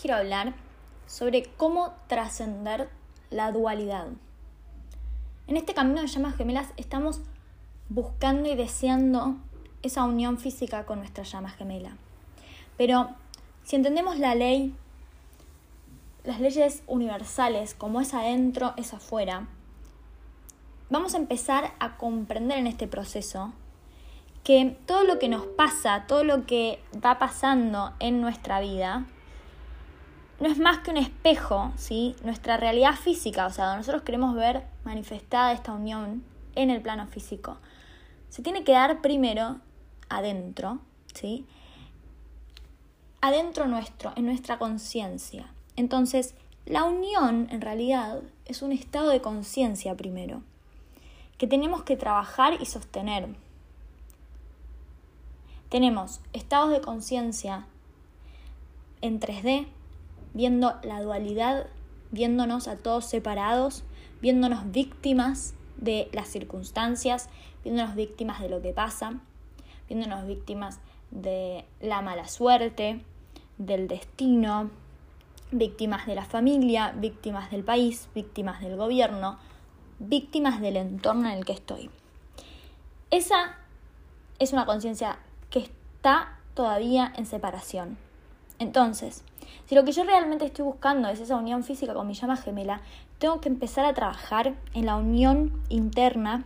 quiero hablar sobre cómo trascender la dualidad. En este camino de llamas gemelas estamos buscando y deseando esa unión física con nuestra llama gemela. Pero si entendemos la ley, las leyes universales, como es adentro, es afuera, vamos a empezar a comprender en este proceso que todo lo que nos pasa, todo lo que va pasando en nuestra vida, no es más que un espejo, ¿sí? Nuestra realidad física, o sea, nosotros queremos ver manifestada esta unión en el plano físico. Se tiene que dar primero adentro, ¿sí? Adentro nuestro, en nuestra conciencia. Entonces, la unión en realidad es un estado de conciencia primero, que tenemos que trabajar y sostener. Tenemos estados de conciencia en 3D, viendo la dualidad, viéndonos a todos separados, viéndonos víctimas de las circunstancias, viéndonos víctimas de lo que pasa, viéndonos víctimas de la mala suerte, del destino, víctimas de la familia, víctimas del país, víctimas del gobierno, víctimas del entorno en el que estoy. Esa es una conciencia que está todavía en separación. Entonces, si lo que yo realmente estoy buscando es esa unión física con mi llama gemela, tengo que empezar a trabajar en la unión interna,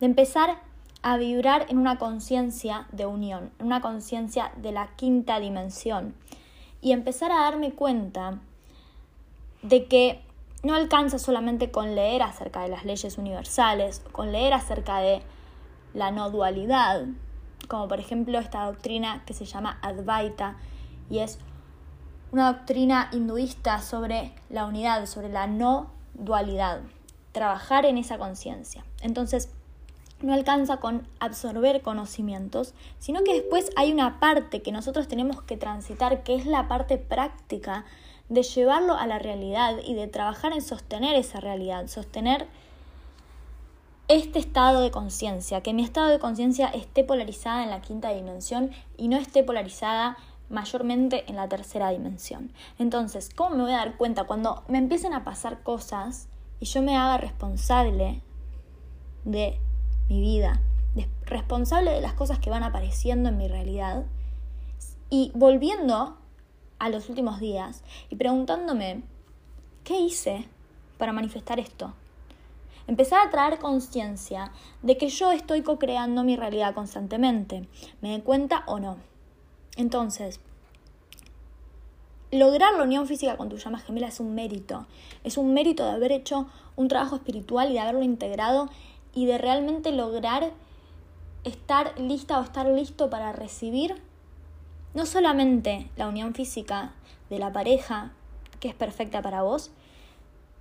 de empezar a vibrar en una conciencia de unión, en una conciencia de la quinta dimensión. Y empezar a darme cuenta de que no alcanza solamente con leer acerca de las leyes universales, con leer acerca de la no dualidad, como por ejemplo esta doctrina que se llama Advaita y es una doctrina hinduista sobre la unidad, sobre la no dualidad, trabajar en esa conciencia. Entonces, no alcanza con absorber conocimientos, sino que después hay una parte que nosotros tenemos que transitar, que es la parte práctica de llevarlo a la realidad y de trabajar en sostener esa realidad, sostener este estado de conciencia, que mi estado de conciencia esté polarizada en la quinta dimensión y no esté polarizada mayormente en la tercera dimensión. Entonces, ¿cómo me voy a dar cuenta cuando me empiecen a pasar cosas y yo me haga responsable de mi vida, responsable de las cosas que van apareciendo en mi realidad y volviendo a los últimos días y preguntándome, ¿qué hice para manifestar esto? Empezar a traer conciencia de que yo estoy co-creando mi realidad constantemente, me dé cuenta o no. Entonces, lograr la unión física con tu llama gemela es un mérito. Es un mérito de haber hecho un trabajo espiritual y de haberlo integrado y de realmente lograr estar lista o estar listo para recibir no solamente la unión física de la pareja, que es perfecta para vos,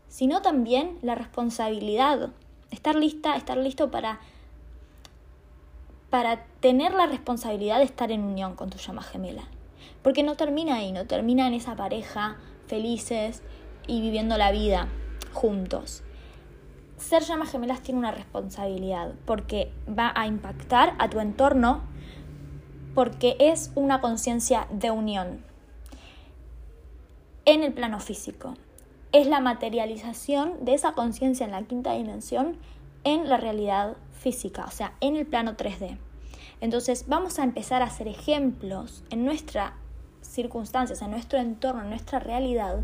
sino también la responsabilidad. Estar lista, estar listo para para tener la responsabilidad de estar en unión con tu llama gemela. Porque no termina ahí, no termina en esa pareja felices y viviendo la vida juntos. Ser llamas gemelas tiene una responsabilidad porque va a impactar a tu entorno porque es una conciencia de unión en el plano físico. Es la materialización de esa conciencia en la quinta dimensión en la realidad física, o sea, en el plano 3D. Entonces vamos a empezar a hacer ejemplos en nuestras circunstancias, en nuestro entorno, en nuestra realidad,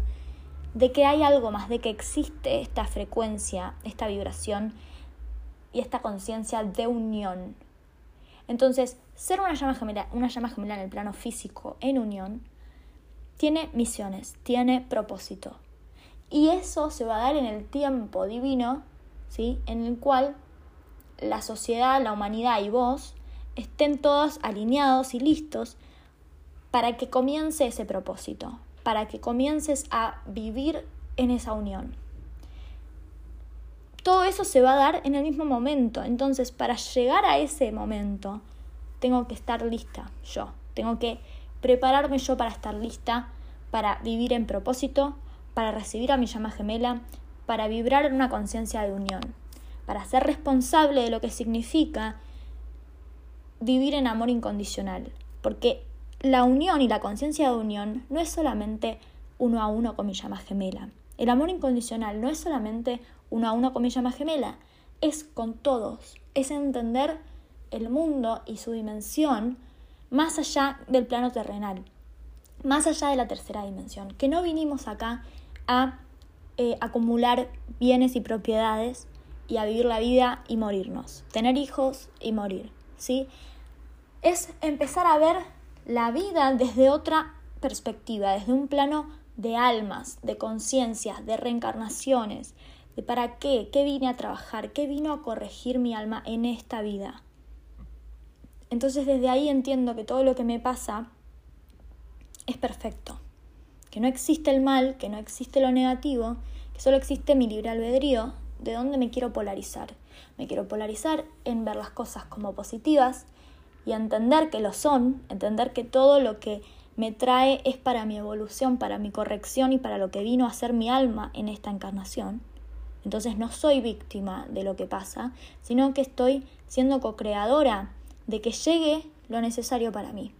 de que hay algo más, de que existe esta frecuencia, esta vibración y esta conciencia de unión. Entonces, ser una llama gemela, una llama gemela en el plano físico, en unión, tiene misiones, tiene propósito. Y eso se va a dar en el tiempo divino, ¿sí? En el cual la sociedad, la humanidad y vos estén todos alineados y listos para que comience ese propósito, para que comiences a vivir en esa unión. Todo eso se va a dar en el mismo momento, entonces para llegar a ese momento tengo que estar lista yo, tengo que prepararme yo para estar lista, para vivir en propósito, para recibir a mi llama gemela, para vibrar en una conciencia de unión para ser responsable de lo que significa vivir en amor incondicional. Porque la unión y la conciencia de unión no es solamente uno a uno con mi llama gemela. El amor incondicional no es solamente uno a uno con mi llama gemela, es con todos, es entender el mundo y su dimensión más allá del plano terrenal, más allá de la tercera dimensión, que no vinimos acá a eh, acumular bienes y propiedades y a vivir la vida y morirnos, tener hijos y morir, ¿sí? Es empezar a ver la vida desde otra perspectiva, desde un plano de almas, de conciencias, de reencarnaciones, de para qué, qué vine a trabajar, qué vino a corregir mi alma en esta vida. Entonces desde ahí entiendo que todo lo que me pasa es perfecto, que no existe el mal, que no existe lo negativo, que solo existe mi libre albedrío, de dónde me quiero polarizar. Me quiero polarizar en ver las cosas como positivas y entender que lo son, entender que todo lo que me trae es para mi evolución, para mi corrección y para lo que vino a ser mi alma en esta encarnación. Entonces no soy víctima de lo que pasa, sino que estoy siendo co-creadora de que llegue lo necesario para mí,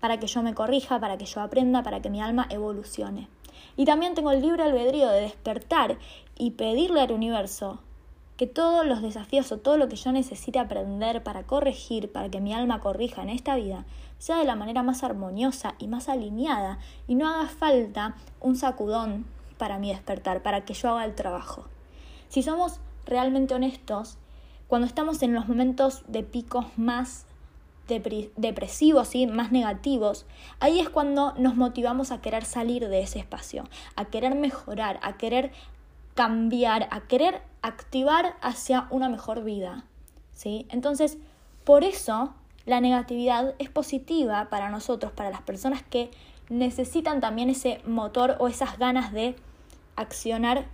para que yo me corrija, para que yo aprenda, para que mi alma evolucione. Y también tengo el libre albedrío de despertar y pedirle al universo que todos los desafíos o todo lo que yo necesite aprender para corregir, para que mi alma corrija en esta vida, sea de la manera más armoniosa y más alineada y no haga falta un sacudón para mi despertar, para que yo haga el trabajo. Si somos realmente honestos, cuando estamos en los momentos de picos más depresivos y más negativos, ahí es cuando nos motivamos a querer salir de ese espacio, a querer mejorar, a querer cambiar, a querer activar hacia una mejor vida. ¿sí? Entonces, por eso la negatividad es positiva para nosotros, para las personas que necesitan también ese motor o esas ganas de accionar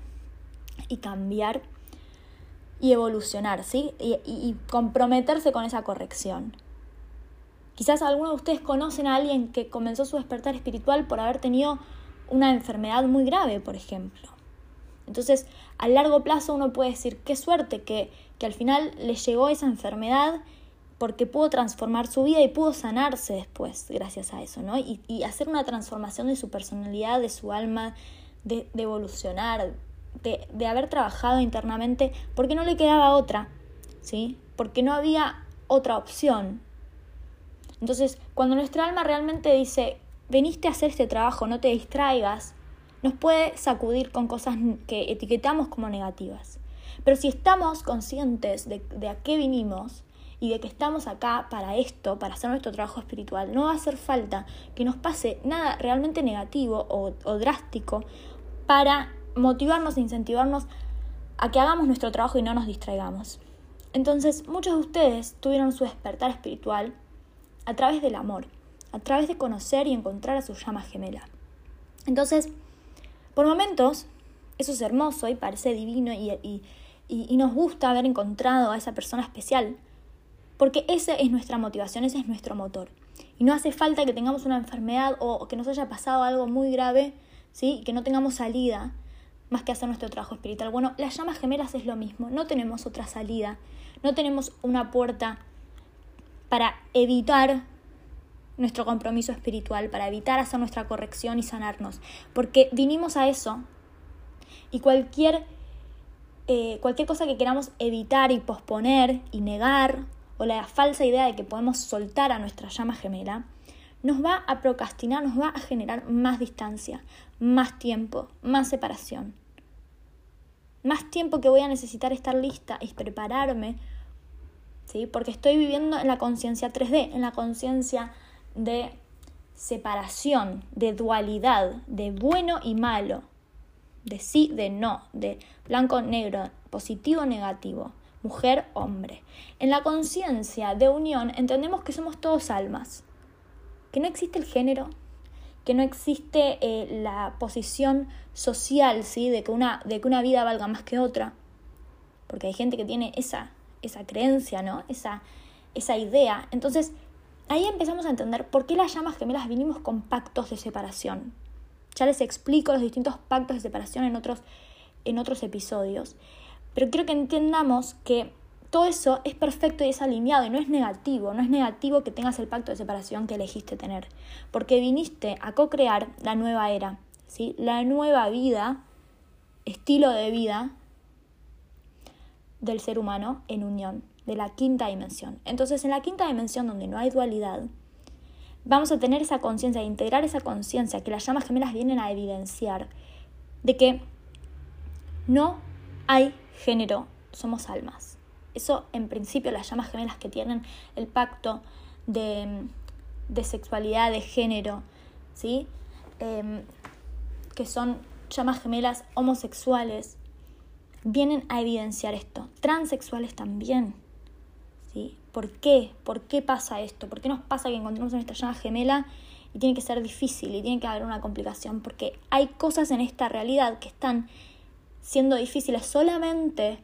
y cambiar y evolucionar, ¿sí? y comprometerse con esa corrección. Quizás algunos de ustedes conocen a alguien que comenzó su despertar espiritual por haber tenido una enfermedad muy grave, por ejemplo. Entonces, a largo plazo uno puede decir, qué suerte que, que al final le llegó esa enfermedad porque pudo transformar su vida y pudo sanarse después gracias a eso, ¿no? Y, y hacer una transformación de su personalidad, de su alma, de, de evolucionar, de, de, haber trabajado internamente, porque no le quedaba otra, ¿sí? Porque no había otra opción. Entonces, cuando nuestra alma realmente dice, veniste a hacer este trabajo, no te distraigas, nos puede sacudir con cosas que etiquetamos como negativas. Pero si estamos conscientes de, a qué vinimos y de que estamos acá para esto, para hacer nuestro trabajo espiritual, no va a hacer falta que nos pase nada realmente negativo o, o drástico para motivarnos e incentivarnos a que hagamos nuestro trabajo y no nos distraigamos. Entonces, muchos de ustedes tuvieron su despertar espiritual a través del amor, a través de conocer y encontrar a su llama gemela. Entonces, por momentos, eso es hermoso y parece divino y, nos gusta haber encontrado a esa persona especial, porque esa es nuestra motivación, ese es nuestro motor. Y no hace falta que tengamos una enfermedad o que nos haya pasado algo muy grave, ¿sí? que no tengamos salida más que hacer nuestro trabajo espiritual. Bueno, las llamas gemelas es lo mismo, no tenemos otra salida, no tenemos una puerta para evitar nuestro compromiso espiritual, para evitar hacer nuestra corrección y sanarnos, porque vinimos a eso y cualquier, eh, cualquier cosa que queramos evitar y posponer y negar, o la falsa idea de que podemos soltar a nuestra llama gemela, nos va a procrastinar, nos va a generar más distancia, más tiempo, más separación. Más tiempo que voy a necesitar estar lista y prepararme porque estoy viviendo en la conciencia 3D, en la conciencia de separación, de dualidad, de bueno y malo, de sí, de no, de blanco, negro, positivo, negativo, mujer, hombre. En la conciencia de unión entendemos que somos todos almas, que no existe el género, que no existe eh, la posición social, ¿sí? de, que una, de que una vida valga más que otra, porque hay gente que tiene esa esa creencia, ¿no? Esa, esa idea. Entonces, ahí empezamos a entender por qué las llamas gemelas vinimos con pactos de separación. Ya les explico los distintos pactos de separación en otros, en otros episodios. Pero quiero que entendamos que todo eso es perfecto y es alineado y no es negativo, no es negativo que tengas el pacto de separación que elegiste tener, porque viniste a co-crear la nueva era, ¿sí? la nueva vida, estilo de vida del ser humano en unión, de la quinta dimensión. Entonces, en la quinta dimensión donde no hay dualidad, vamos a tener esa conciencia, integrar esa conciencia que las llamas gemelas vienen a evidenciar, de que no hay género, somos almas. Eso en principio las llamas gemelas que tienen el pacto de, sexualidad, de género, ¿sí? Em, que son llamas gemelas homosexuales, vienen a evidenciar esto. Transexuales también. ¿sí? ¿Por qué? ¿Por qué pasa esto? ¿Por qué nos pasa que encontramos nuestra llama gemela y tiene que ser difícil y tiene que haber una complicación? Porque hay cosas en esta realidad que están siendo difíciles solamente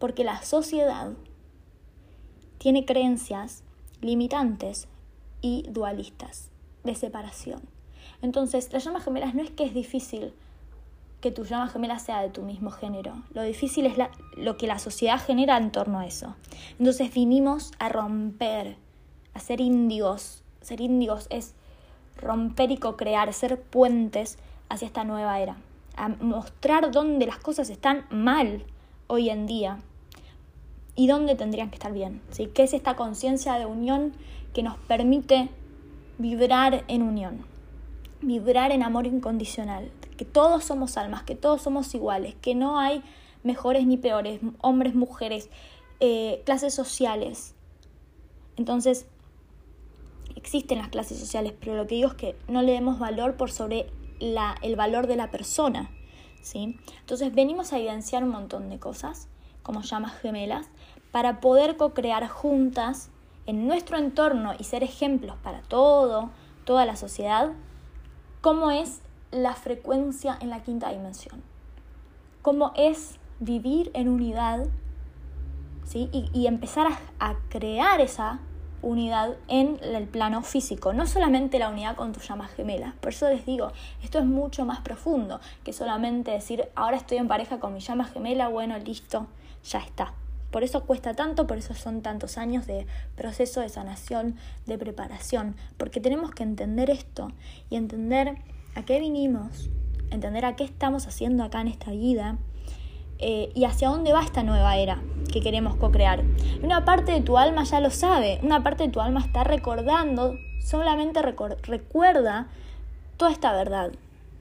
porque la sociedad tiene creencias limitantes y dualistas de separación. Entonces, las llamas gemelas no es que es difícil que tu llama gemela sea de tu mismo género. Lo difícil es lo que la sociedad genera en torno a eso. Entonces vinimos a romper, a ser índigos. Ser índigos es romper y co-crear, ser puentes hacia esta nueva era. A mostrar dónde las cosas están mal hoy en día y dónde tendrían que estar bien. ¿sí? ¿Qué es esta conciencia de unión que nos permite vibrar en unión? Vibrar en amor incondicional. Que todos somos almas, que todos somos iguales, que no hay mejores ni peores, hombres, mujeres, eh, clases sociales. Entonces, existen las clases sociales, pero lo que digo es que no le demos valor por sobre el valor de la persona. ¿sí? Entonces, venimos a evidenciar un montón de cosas como llamas gemelas, para poder co-crear juntas en nuestro entorno y ser ejemplos para todo, toda la sociedad, cómo es la frecuencia en la quinta dimensión, cómo es vivir en unidad ¿sí? y, empezar a, a crear esa unidad en el plano físico, no solamente la unidad con tus llamas gemelas. Por eso les digo, esto es mucho más profundo que solamente decir, ahora estoy en pareja con mi llama gemela, bueno, listo, ya está. Por eso cuesta tanto, por eso son tantos años de proceso de sanación, de preparación, porque tenemos que entender esto y entender a qué vinimos, entender a qué estamos haciendo acá en esta vida eh, y hacia dónde va esta nueva era que queremos co-crear. Una parte de tu alma ya lo sabe, una parte de tu alma está recordando, solamente recuerda toda esta verdad.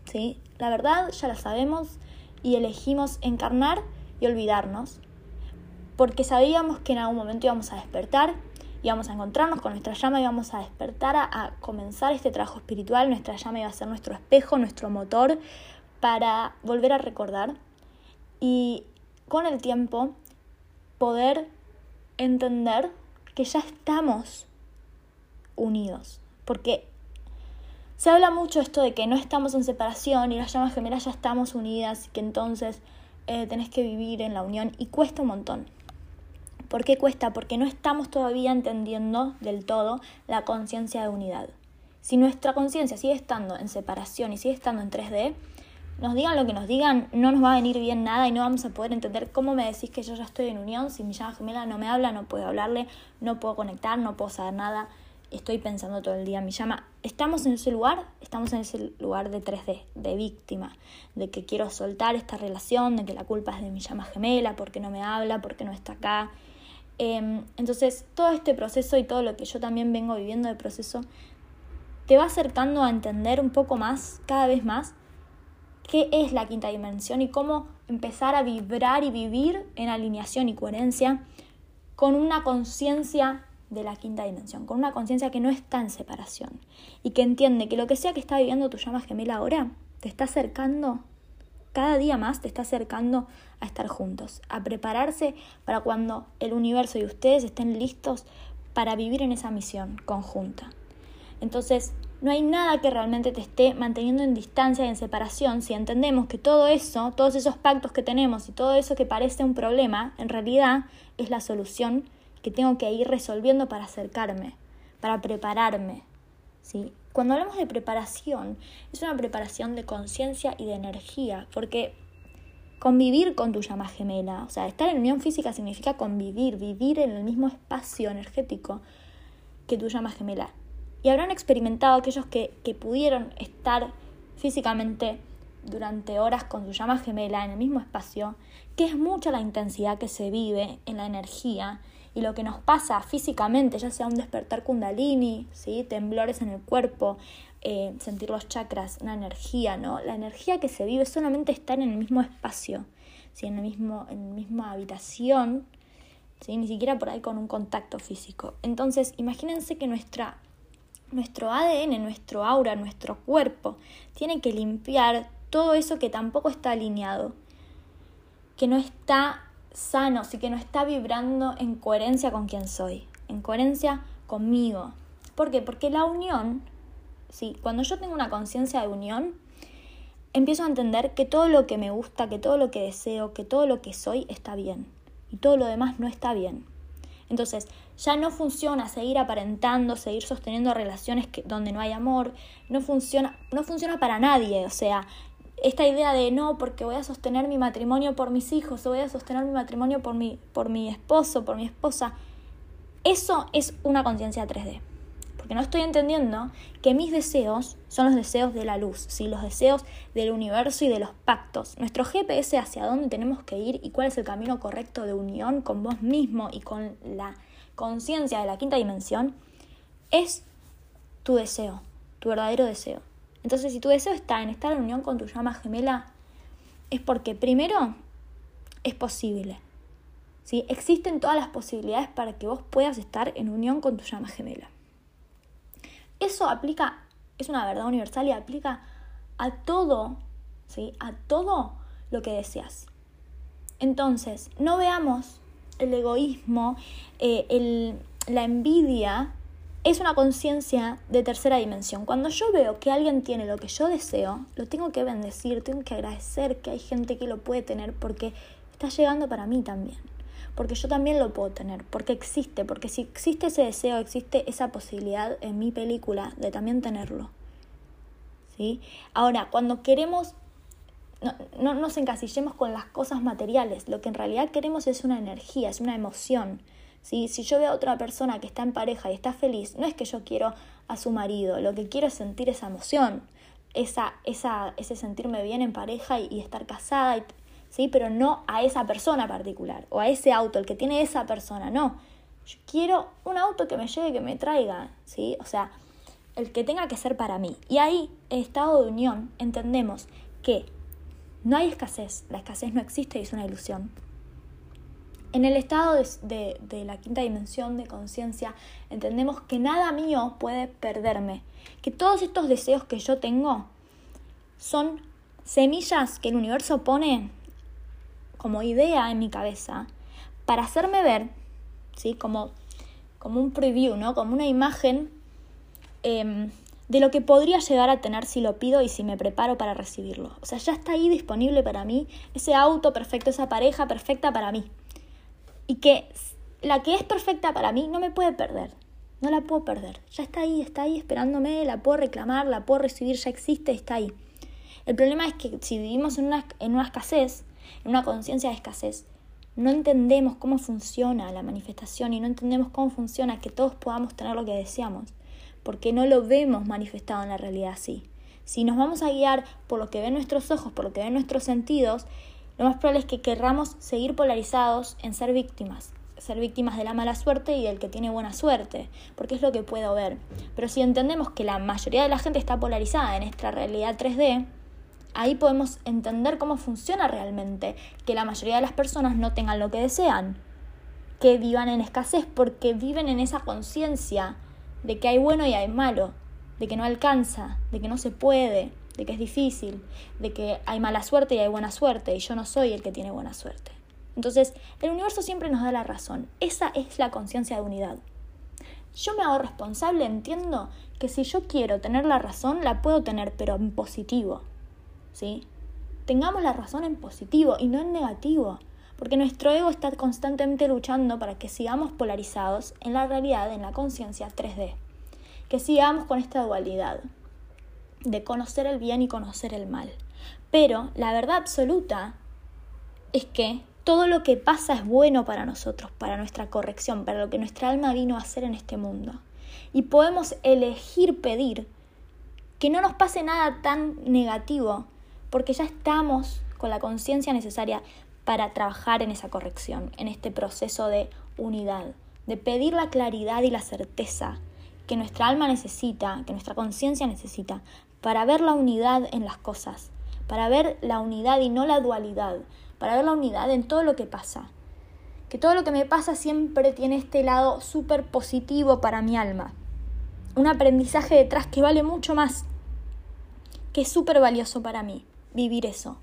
¿sí? La verdad ya la sabemos y elegimos encarnar y olvidarnos porque sabíamos que en algún momento íbamos a despertar, íbamos a encontrarnos con nuestra llama, íbamos a despertar, a, comenzar este trabajo espiritual, nuestra llama iba a ser nuestro espejo, nuestro motor para volver a recordar y con el tiempo poder entender que ya estamos unidos, porque se habla mucho esto de que no estamos en separación y las llamas gemelas ya estamos unidas y que entonces eh, tenés que vivir en la unión y cuesta un montón. ¿Por qué cuesta? Porque no estamos todavía entendiendo del todo la conciencia de unidad. Si nuestra conciencia sigue estando en separación y sigue estando en 3D, nos digan lo que nos digan, no nos va a venir bien nada y no vamos a poder entender cómo me decís que yo ya estoy en unión, si mi llama gemela no me habla, no puedo hablarle, no puedo conectar, no puedo saber nada, estoy pensando todo el día mi llama. Estamos en ese lugar, estamos en ese lugar de 3D, de víctima, de que quiero soltar esta relación, de que la culpa es de mi llama gemela, porque no me habla, porque no está acá, entonces, todo este proceso y todo lo que yo también vengo viviendo de proceso, te va acercando a entender un poco más, cada vez más, qué es la quinta dimensión y cómo empezar a vibrar y vivir en alineación y coherencia con una conciencia de la quinta dimensión, con una conciencia que no está en separación y que entiende que lo que sea que está viviendo tu llama gemela ahora, te está acercando cada día más te está acercando a estar juntos, a prepararse para cuando el universo y ustedes estén listos para vivir en esa misión conjunta. Entonces, no hay nada que realmente te esté manteniendo en distancia y en separación si entendemos que todo eso, todos esos pactos que tenemos y todo eso que parece un problema, en realidad es la solución que tengo que ir resolviendo para acercarme, para prepararme. ¿sí? Cuando hablamos de preparación, es una preparación de conciencia y de energía, porque convivir con tu llama gemela. O sea, estar en unión física significa convivir, vivir en el mismo espacio energético que tu llama gemela. Y habrán experimentado aquellos que, que pudieron estar físicamente durante horas con su llama gemela en el mismo espacio, que es mucha la intensidad que se vive en la energía y lo que nos pasa físicamente, ya sea un despertar kundalini, ¿sí? temblores en el cuerpo, eh, sentir los chakras, una energía, ¿no? La energía que se vive solamente estar en el mismo espacio, ¿sí? en, el mismo, en la misma habitación, ¿sí? ni siquiera por ahí con un contacto físico. Entonces, imagínense que nuestra, nuestro ADN, nuestro aura, nuestro cuerpo, tiene que limpiar todo eso que tampoco está alineado, que no está sano, sí que no está vibrando en coherencia con quien soy, en coherencia conmigo. ¿Por qué? Porque la unión, ¿sí? cuando yo tengo una conciencia de unión, empiezo a entender que todo lo que me gusta, que todo lo que deseo, que todo lo que soy está bien y todo lo demás no está bien. Entonces, ya no funciona seguir aparentando, seguir sosteniendo relaciones que, donde no hay amor, no funciona, no funciona para nadie, o sea, esta idea de no, porque voy a sostener mi matrimonio por mis hijos, o voy a sostener mi matrimonio por mi, por mi esposo, por mi esposa, eso es una conciencia 3D. Porque no estoy entendiendo que mis deseos son los deseos de la luz, ¿sí? los deseos del universo y de los pactos. Nuestro GPS hacia dónde tenemos que ir y cuál es el camino correcto de unión con vos mismo y con la conciencia de la quinta dimensión es tu deseo, tu verdadero deseo. Entonces, si tu deseo está en estar en unión con tu llama gemela, es porque primero es posible. ¿sí? Existen todas las posibilidades para que vos puedas estar en unión con tu llama gemela. Eso aplica, es una verdad universal y aplica a todo, ¿sí? a todo lo que deseas. Entonces, no veamos el egoísmo, eh, la envidia es una conciencia de tercera dimensión. Cuando yo veo que alguien tiene lo que yo deseo, lo tengo que bendecir, tengo que agradecer que hay gente que lo puede tener porque está llegando para mí también. Porque yo también lo puedo tener, porque existe, porque si existe ese deseo, existe esa posibilidad en mi película de también tenerlo. ¿Sí? Ahora, cuando queremos, no, no nos encasillemos con las cosas materiales, lo que en realidad queremos es una energía, es una emoción si yo veo a otra persona que está en pareja y está feliz, no es que yo quiero a su marido, lo que quiero es sentir esa emoción, esa, esa, ese sentirme bien en pareja y, estar casada, ¿sí? pero no a esa persona particular o a ese auto, el que tiene esa persona, no. Yo quiero un auto que me lleve, que me traiga, ¿sí? O sea, el que tenga que ser para mí. Y ahí, en estado de unión, entendemos que no hay escasez, la escasez no existe y es una ilusión. En el estado de, la quinta dimensión de conciencia entendemos que nada mío puede perderme, que todos estos deseos que yo tengo son semillas que el universo pone como idea en mi cabeza para hacerme ver, ¿sí? como, como un preview, ¿no? como una imagen em, de lo que podría llegar a tener si lo pido y si me preparo para recibirlo. O sea, ya está ahí disponible para mí ese auto perfecto, esa pareja perfecta para mí y que la que es perfecta para mí no me puede perder. No la puedo perder. Ya está ahí, está ahí esperándome, la puedo reclamar, la puedo recibir, ya existe, está ahí. El problema es que si vivimos en una, en una escasez, en una conciencia de escasez, no entendemos cómo funciona la manifestación y no entendemos cómo funciona que todos podamos tener lo que deseamos, porque no lo vemos manifestado en la realidad así. Si nos vamos a guiar por lo que ven nuestros ojos, por lo que ven nuestros sentidos, lo más probable es que querramos seguir polarizados en ser víctimas, ser víctimas de la mala suerte y del que tiene buena suerte, porque es lo que puedo ver. Pero si entendemos que la mayoría de la gente está polarizada en esta realidad 3D, ahí podemos entender cómo funciona realmente, que la mayoría de las personas no tengan lo que desean, que vivan en escasez porque viven en esa conciencia de que hay bueno y hay malo, de que no alcanza, de que no se puede, de que es difícil, de que hay mala suerte y hay buena suerte, y yo no soy el que tiene buena suerte. Entonces, el universo siempre nos da la razón. Esa es la conciencia de unidad. Yo me hago responsable, entiendo que si yo quiero tener la razón, la puedo tener, pero en positivo. ¿Sí? Tengamos la razón en positivo y no en negativo, porque nuestro ego está constantemente luchando para que sigamos polarizados en la realidad, en la conciencia 3D, que sigamos con esta dualidad de conocer el bien y conocer el mal. Pero la verdad absoluta es que todo lo que pasa es bueno para nosotros, para nuestra corrección, para lo que nuestra alma vino a hacer en este mundo. Y podemos elegir pedir que no nos pase nada tan negativo, porque ya estamos con la conciencia necesaria para trabajar en esa corrección, en este proceso de unidad, de pedir la claridad y la certeza que nuestra alma necesita, que nuestra conciencia necesita, para ver la unidad en las cosas, para ver la unidad y no la dualidad, para ver la unidad en todo lo que pasa. Que todo lo que me pasa siempre tiene este lado súper positivo para mi alma. Un aprendizaje detrás que vale mucho más, que es súper valioso para mí, vivir eso,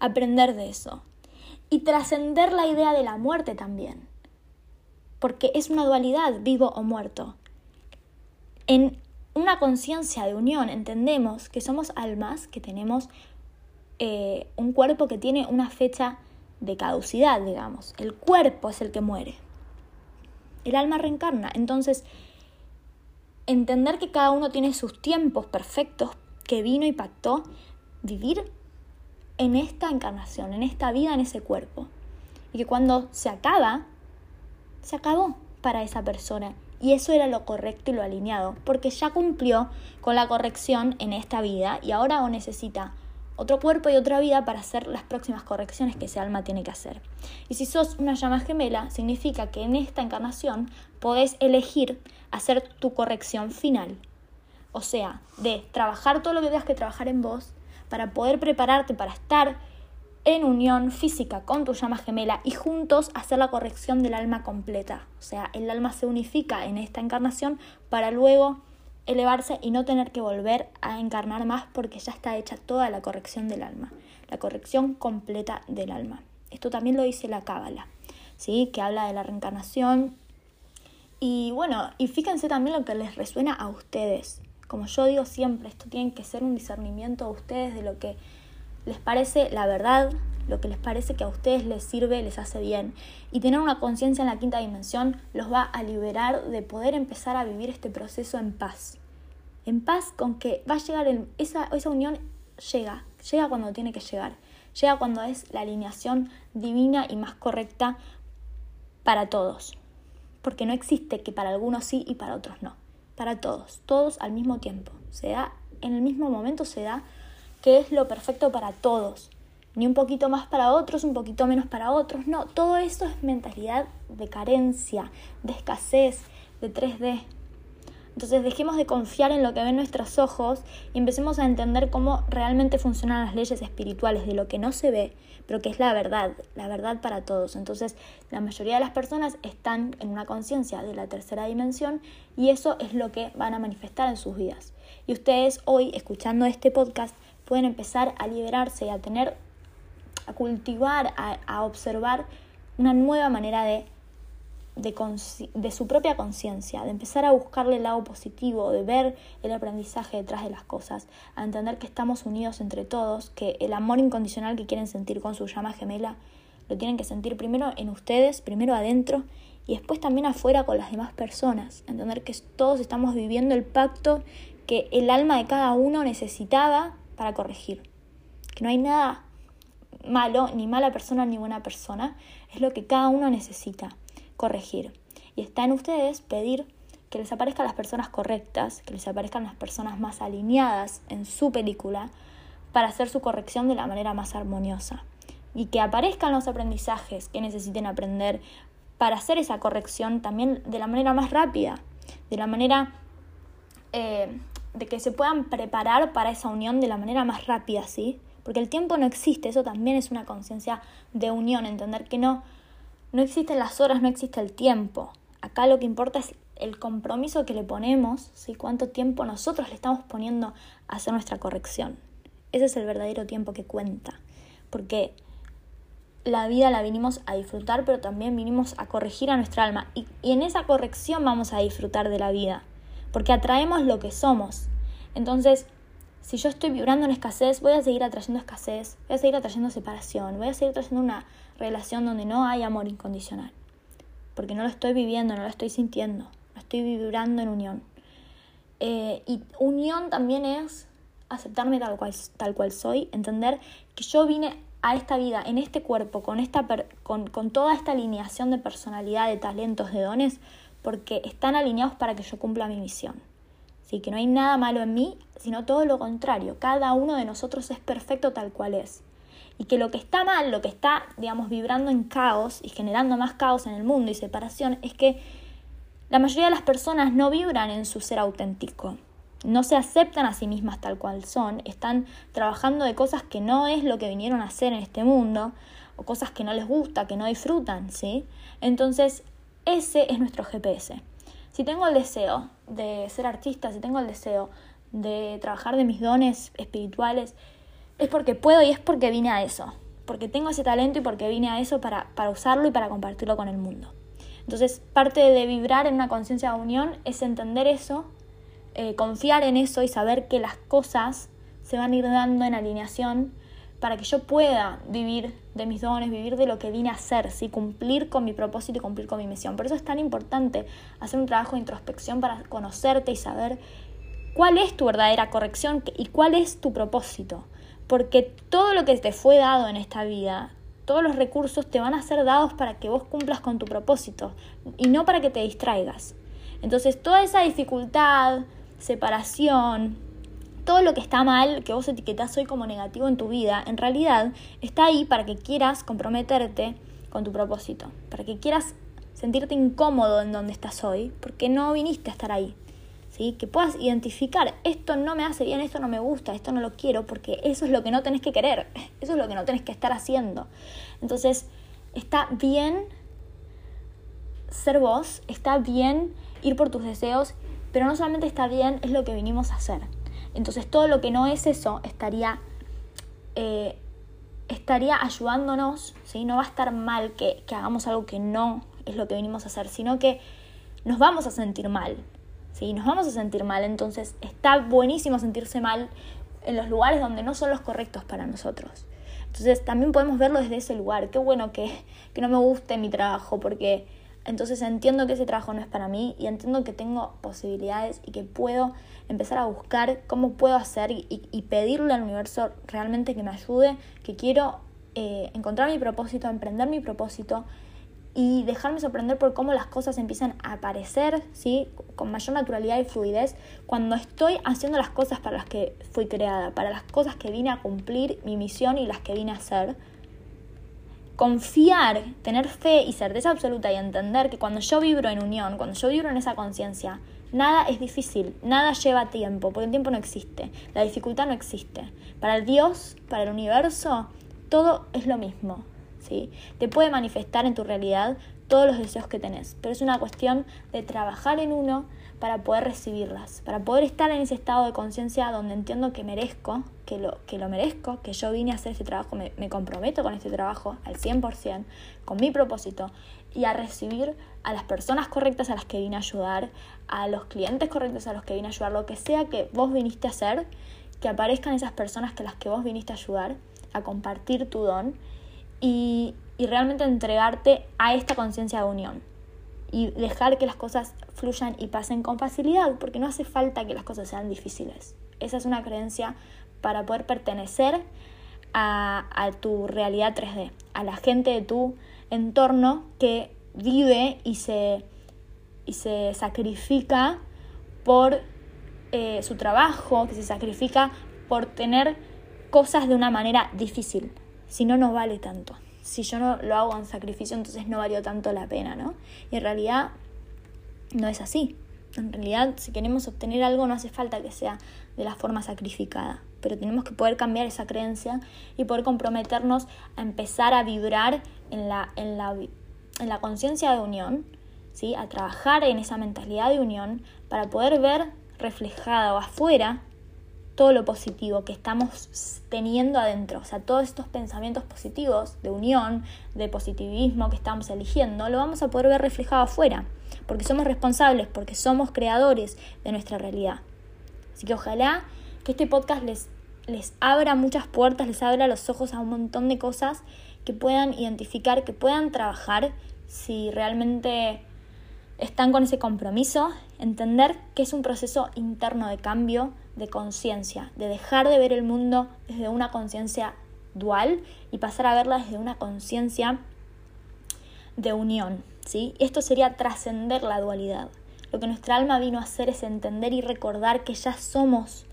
aprender de eso. Y trascender la idea de la muerte también. Porque es una dualidad, vivo o muerto. En una conciencia de unión entendemos que somos almas, que tenemos eh, un cuerpo que tiene una fecha de caducidad, digamos. El cuerpo es el que muere. El alma reencarna. Entonces, entender que cada uno tiene sus tiempos perfectos que vino y pactó vivir en esta encarnación, en esta vida, en ese cuerpo. Y que cuando se acaba, se acabó para esa persona. Y eso era lo correcto y lo alineado, porque ya cumplió con la corrección en esta vida y ahora o necesita otro cuerpo y otra vida para hacer las próximas correcciones que ese alma tiene que hacer. Y si sos una llama gemela, significa que en esta encarnación podés elegir hacer tu corrección final. O sea, de trabajar todo lo que tengas que trabajar en vos para poder prepararte para estar en unión física con tu llama gemela y juntos hacer la corrección del alma completa. O sea, el alma se unifica en esta encarnación para luego elevarse y no tener que volver a encarnar más porque ya está hecha toda la corrección del alma, la corrección completa del alma. Esto también lo dice la Cábala, ¿sí? que habla de la reencarnación. Y bueno, y fíjense también lo que les resuena a ustedes. Como yo digo siempre, esto tiene que ser un discernimiento a ustedes de lo que les parece la verdad, lo que les parece que a ustedes les sirve, les hace bien. Y tener una conciencia en la quinta dimensión los va a liberar de poder empezar a vivir este proceso en paz. En paz con que va a llegar, esa, esa unión llega, llega cuando tiene que llegar, llega cuando es la alineación divina y más correcta para todos. Porque no existe que para algunos sí y para otros no. Para todos, todos al mismo tiempo. Se da, en el mismo momento se da que es lo perfecto para todos ni un poquito más para otros, un poquito menos para otros. No, todo eso es mentalidad de carencia, de escasez, de 3D. Entonces dejemos de confiar en lo que ven nuestros ojos y empecemos a entender cómo realmente funcionan las leyes espirituales, de lo que no se ve, pero que es la verdad, la verdad para todos. Entonces la mayoría de las personas están en una conciencia de la tercera dimensión y eso es lo que van a manifestar en sus vidas. Y ustedes hoy, escuchando este podcast, pueden empezar a liberarse y a tener a cultivar, a, observar una nueva manera de, de, su propia conciencia, de empezar a buscarle el lado positivo, de ver el aprendizaje detrás de las cosas, a entender que estamos unidos entre todos, que el amor incondicional que quieren sentir con su llama gemela lo tienen que sentir primero en ustedes, primero adentro y después también afuera con las demás personas, entender que todos estamos viviendo el pacto que el alma de cada uno necesitaba para corregir, que no hay nada malo, ni mala persona ni buena persona, es lo que cada uno necesita corregir. Y está en ustedes pedir que les aparezcan las personas correctas, que les aparezcan las personas más alineadas en su película para hacer su corrección de la manera más armoniosa. Y que aparezcan los aprendizajes que necesiten aprender para hacer esa corrección también de la manera más rápida, de la manera eh, de que se puedan preparar para esa unión de la manera más rápida, ¿sí? porque el tiempo no existe, eso también es una conciencia de unión, entender que no, no existen las horas, no existe el tiempo. Acá lo que importa es el compromiso que le ponemos, ¿sí? cuánto tiempo nosotros le estamos poniendo a hacer nuestra corrección. Ese es el verdadero tiempo que cuenta, porque la vida la vinimos a disfrutar, pero también vinimos a corregir a nuestra alma. Y, y en esa corrección vamos a disfrutar de la vida, porque atraemos lo que somos. Entonces, si yo estoy vibrando en escasez, voy a seguir atrayendo escasez, voy a seguir atrayendo separación, voy a seguir atrayendo una relación donde no hay amor incondicional. Porque no lo estoy viviendo, no lo estoy sintiendo, no estoy vibrando en unión. Eh, y unión también es aceptarme tal cual, tal cual soy, entender que yo vine a esta vida, en este cuerpo, con, esta con, con toda esta alineación de personalidad, de talentos, de dones, porque están alineados para que yo cumpla mi misión. ¿Sí? Que no hay nada malo en mí, sino todo lo contrario. Cada uno de nosotros es perfecto tal cual es. Y que lo que está mal, lo que está, digamos, vibrando en caos y generando más caos en el mundo y separación, es que la mayoría de las personas no vibran en su ser auténtico no se aceptan a sí mismas tal cual son, están trabajando de cosas que no es lo que vinieron a hacer en este mundo, o cosas que no les gusta, que no disfrutan, ¿sí? Entonces, ese es nuestro GPS. Si tengo el deseo de ser artista, si tengo el deseo de trabajar de mis dones espirituales, es porque puedo y es porque vine a eso, porque tengo ese talento y porque vine a eso para, para usarlo y para compartirlo con el mundo. Entonces, parte de vibrar en una conciencia de unión es entender eso eh, confiar en eso y saber que las cosas se van a ir dando en alineación para que yo pueda vivir de mis dones, vivir de lo que vine a hacer, ¿sí? cumplir con mi propósito y cumplir con mi misión. Por eso es tan importante hacer un trabajo de introspección para conocerte y saber cuál es tu verdadera corrección y cuál es tu propósito. Porque todo lo que te fue dado en esta vida, todos los recursos te van a ser dados para que vos cumplas con tu propósito y no para que te distraigas. Entonces toda esa dificultad, separación, todo lo que está mal, que vos etiquetás hoy como negativo en tu vida, en realidad está ahí para que quieras comprometerte con tu propósito, para que quieras sentirte incómodo en donde estás hoy, porque no viniste a estar ahí. ¿Sí? Que puedas identificar, esto no me hace bien, esto no me gusta, esto no lo quiero, porque eso es lo que no tenés que querer, eso es lo que no tenés que estar haciendo. Entonces, está bien ser vos, está bien ir por tus deseos pero no solamente está bien, es lo que vinimos a hacer. Entonces todo lo que no es eso estaría, eh, estaría ayudándonos, ¿sí? no va a estar mal que, que, hagamos algo que no es lo que vinimos a hacer, sino que nos vamos a sentir mal. ¿sí? Nos vamos a sentir mal, entonces está buenísimo sentirse mal en los lugares donde no son los correctos para nosotros. Entonces también podemos verlo desde ese lugar. Qué bueno que, que no me guste mi trabajo porque entonces entiendo que ese trabajo no es para mí y entiendo que tengo posibilidades y que puedo empezar a buscar cómo puedo hacer y, pedirle al universo realmente que me ayude, que quiero eh, encontrar mi propósito, emprender mi propósito y dejarme sorprender por cómo las cosas empiezan a aparecer, ¿sí? Con mayor naturalidad y fluidez cuando estoy haciendo las cosas para las que fui creada, para las cosas que vine a cumplir mi misión y las que vine a hacer confiar, tener fe y certeza absoluta y entender que cuando yo vibro en unión, cuando yo vibro en esa conciencia, nada es difícil, nada lleva tiempo, porque el tiempo no existe, la dificultad no existe. Para Dios, para el universo, todo es lo mismo. ¿sí? Te puede manifestar en tu realidad todos los deseos que tenés, pero es una cuestión de trabajar en uno, para poder recibirlas, para poder estar en ese estado de conciencia donde entiendo que merezco, que lo, que lo merezco, que yo vine a hacer este trabajo, me, me comprometo con este trabajo al 100%, con mi propósito, y a recibir a las personas correctas a las que vine a ayudar, a los clientes correctos a los que vine a ayudar, lo que sea que vos viniste a hacer, que aparezcan esas personas que las que vos viniste a ayudar, a compartir tu don y, y realmente entregarte a esta conciencia de unión y dejar que las cosas fluyan y pasen con facilidad, porque no hace falta que las cosas sean difíciles. Esa es una creencia para poder pertenecer a, a tu realidad 3D, a la gente de tu entorno que vive y se, y se sacrifica por eh, su trabajo, que se sacrifica por tener cosas de una manera difícil. Si no, no vale tanto. Si yo no lo hago en sacrificio, entonces no valió tanto la pena, ¿no? Y en realidad no es así. En realidad, si queremos obtener algo, no hace falta que sea de la forma sacrificada, pero tenemos que poder cambiar esa creencia y poder comprometernos a empezar a vibrar en la, en la, en la conciencia de unión, ¿sí? a trabajar en esa mentalidad de unión para poder ver reflejado afuera todo lo positivo que estamos teniendo adentro, o sea, todos estos pensamientos positivos de unión, de positivismo que estamos eligiendo, lo vamos a poder ver reflejado afuera porque somos responsables, porque somos creadores de nuestra realidad. Así que ojalá que este podcast les, les abra muchas puertas, les abra los ojos a un montón de cosas que puedan identificar, que puedan trabajar si realmente están con ese compromiso, entender que es un proceso interno de cambio, de conciencia, de dejar de ver el mundo desde una conciencia dual y pasar a verla desde una conciencia de unión. ¿sí? Esto sería trascender la dualidad. Lo que nuestra alma vino a hacer es entender y recordar que ya somos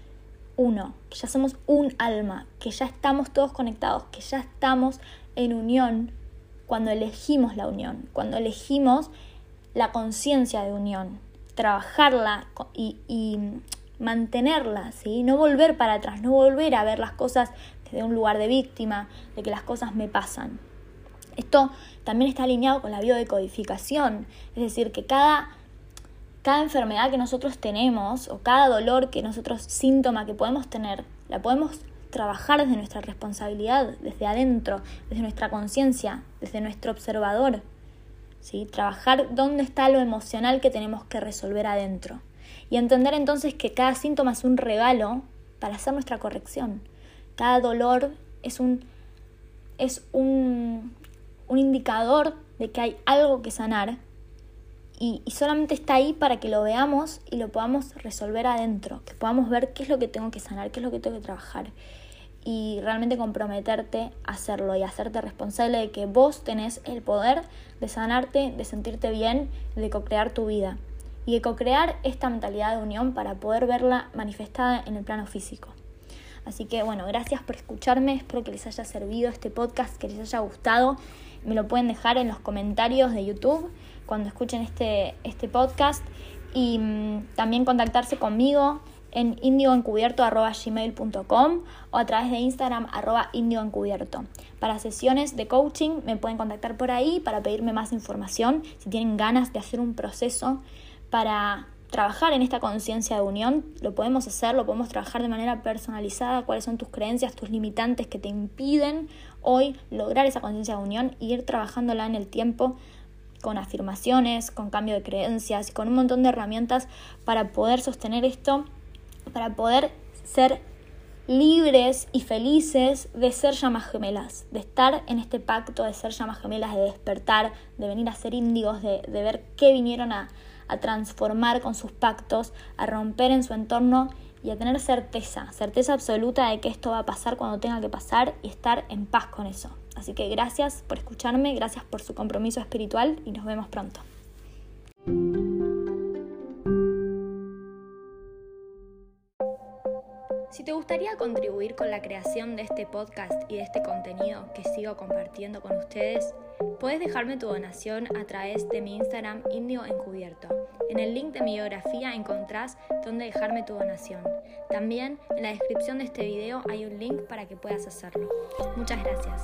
uno, que ya somos un alma, que ya estamos todos conectados, que ya estamos en unión cuando elegimos la unión, cuando elegimos la conciencia de unión, trabajarla y, mantenerla, ¿sí? no volver para atrás, no volver a ver las cosas desde un lugar de víctima, de que las cosas me pasan. Esto también está alineado con la biodecodificación, es decir, que cada, cada enfermedad que nosotros tenemos o cada dolor que nosotros, síntoma que podemos tener, la podemos trabajar desde nuestra responsabilidad, desde adentro, desde nuestra conciencia, desde nuestro observador. ¿sí? Trabajar dónde está lo emocional que tenemos que resolver adentro. Y entender entonces que cada síntoma es un regalo para hacer nuestra corrección. Cada dolor es un, es un, un indicador de que hay algo que sanar y, solamente está ahí para que lo veamos y lo podamos resolver adentro, que podamos ver qué es lo que tengo que sanar, qué es lo que tengo que trabajar y realmente comprometerte a hacerlo y hacerte responsable de que vos tenés el poder de sanarte, de sentirte bien, de co-crear tu vida y de co-crear esta mentalidad de unión para poder verla manifestada en el plano físico. Así que bueno, gracias por escucharme, espero que les haya servido este podcast, que les haya gustado me lo pueden dejar en los comentarios de YouTube cuando escuchen este, este podcast y mm, también contactarse conmigo en indioencubierto.gmail.com o a través de Instagram arroba indioencubierto. Para sesiones de coaching me pueden contactar por ahí para pedirme más información si tienen ganas de hacer un proceso para trabajar en esta conciencia de unión, lo podemos hacer, lo podemos trabajar de manera personalizada, cuáles son tus creencias, tus limitantes que te impiden hoy lograr esa conciencia de unión y ir trabajándola en el tiempo con afirmaciones, con cambio de creencias, con un montón de herramientas para poder sostener esto, para poder ser libres y felices de ser llamas gemelas, de estar en este pacto de ser llamas gemelas, de despertar, de venir a ser índigos, de, de ver qué vinieron a, a transformar con sus pactos, a romper en su entorno y a tener certeza, certeza absoluta de que esto va a pasar cuando tenga que pasar y estar en paz con eso. Así que gracias por escucharme, gracias por su compromiso espiritual y nos vemos pronto. Si te gustaría contribuir con la creación de este podcast y de este contenido que sigo compartiendo con ustedes, puedes dejarme tu donación a través de mi Instagram Indio Encubierto. En el link de mi biografía encontrás dónde dejarme tu donación. También en la descripción de este video hay un link para que puedas hacerlo. Muchas gracias.